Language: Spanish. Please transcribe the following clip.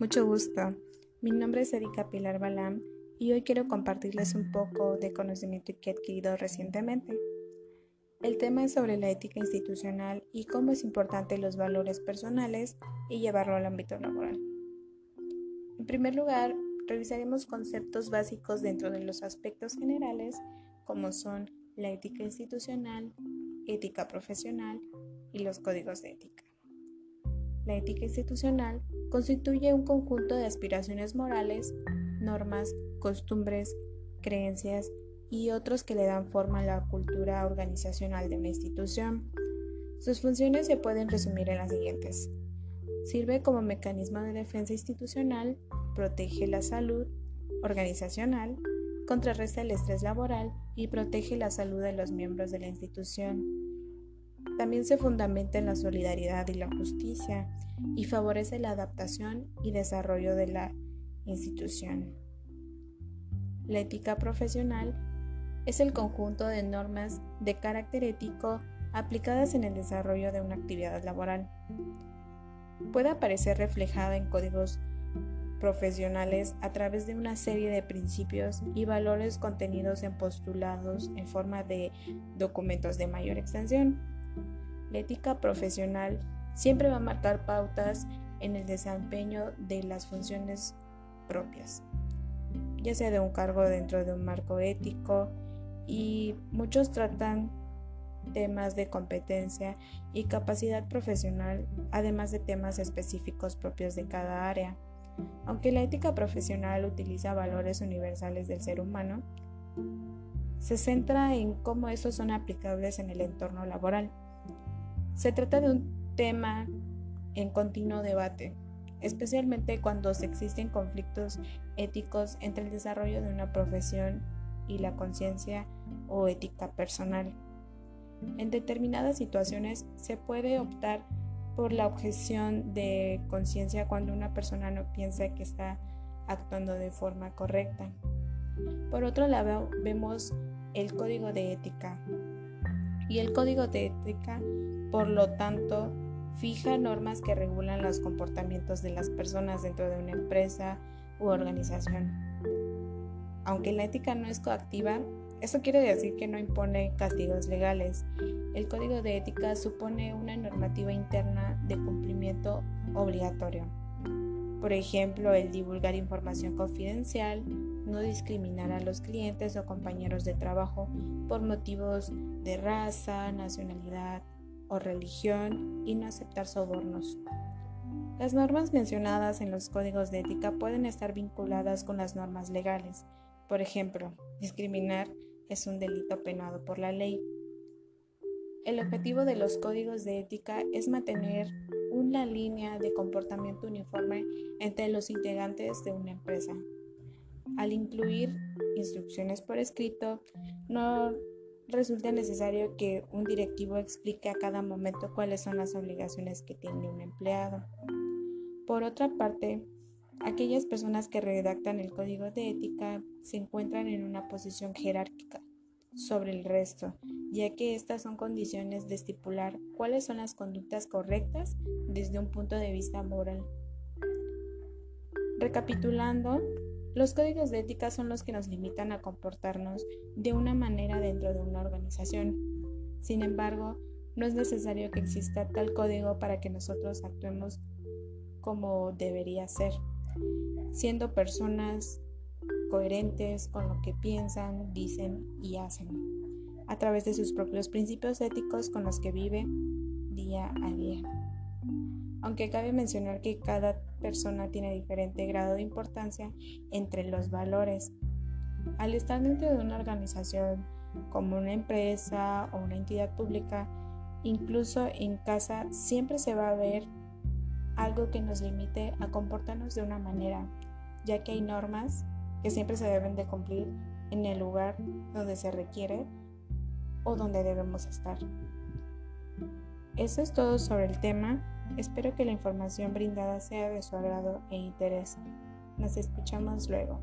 Mucho gusto. Mi nombre es Erika Pilar Balam y hoy quiero compartirles un poco de conocimiento que he adquirido recientemente. El tema es sobre la ética institucional y cómo es importante los valores personales y llevarlo al ámbito laboral. En primer lugar, revisaremos conceptos básicos dentro de los aspectos generales como son la ética institucional, ética profesional y los códigos de ética. La ética institucional constituye un conjunto de aspiraciones morales, normas, costumbres, creencias y otros que le dan forma a la cultura organizacional de una institución. Sus funciones se pueden resumir en las siguientes. Sirve como mecanismo de defensa institucional, protege la salud organizacional, contrarresta el estrés laboral y protege la salud de los miembros de la institución también se fundamenta en la solidaridad y la justicia y favorece la adaptación y desarrollo de la institución. La ética profesional es el conjunto de normas de carácter ético aplicadas en el desarrollo de una actividad laboral. Puede aparecer reflejada en códigos profesionales a través de una serie de principios y valores contenidos en postulados en forma de documentos de mayor extensión la ética profesional siempre va a marcar pautas en el desempeño de las funciones propias, ya sea de un cargo dentro de un marco ético y muchos tratan temas de competencia y capacidad profesional, además de temas específicos propios de cada área. Aunque la ética profesional utiliza valores universales del ser humano, se centra en cómo estos son aplicables en el entorno laboral. Se trata de un tema en continuo debate, especialmente cuando existen conflictos éticos entre el desarrollo de una profesión y la conciencia o ética personal. En determinadas situaciones se puede optar por la objeción de conciencia cuando una persona no piensa que está actuando de forma correcta. Por otro lado, vemos el código de ética. Y el código de ética por lo tanto, fija normas que regulan los comportamientos de las personas dentro de una empresa u organización. Aunque la ética no es coactiva, eso quiere decir que no impone castigos legales. El código de ética supone una normativa interna de cumplimiento obligatorio. Por ejemplo, el divulgar información confidencial, no discriminar a los clientes o compañeros de trabajo por motivos de raza, nacionalidad, o religión y no aceptar sobornos. Las normas mencionadas en los códigos de ética pueden estar vinculadas con las normas legales. Por ejemplo, discriminar es un delito penado por la ley. El objetivo de los códigos de ética es mantener una línea de comportamiento uniforme entre los integrantes de una empresa. Al incluir instrucciones por escrito, no resulta necesario que un directivo explique a cada momento cuáles son las obligaciones que tiene un empleado. Por otra parte, aquellas personas que redactan el código de ética se encuentran en una posición jerárquica sobre el resto, ya que estas son condiciones de estipular cuáles son las conductas correctas desde un punto de vista moral. Recapitulando, los códigos de ética son los que nos limitan a comportarnos de una manera dentro de una organización. Sin embargo, no es necesario que exista tal código para que nosotros actuemos como debería ser, siendo personas coherentes con lo que piensan, dicen y hacen, a través de sus propios principios éticos con los que vive día a día aunque cabe mencionar que cada persona tiene diferente grado de importancia entre los valores. Al estar dentro de una organización como una empresa o una entidad pública, incluso en casa siempre se va a ver algo que nos limite a comportarnos de una manera, ya que hay normas que siempre se deben de cumplir en el lugar donde se requiere o donde debemos estar. Eso es todo sobre el tema. Espero que la información brindada sea de su agrado e interés. Nos escuchamos luego.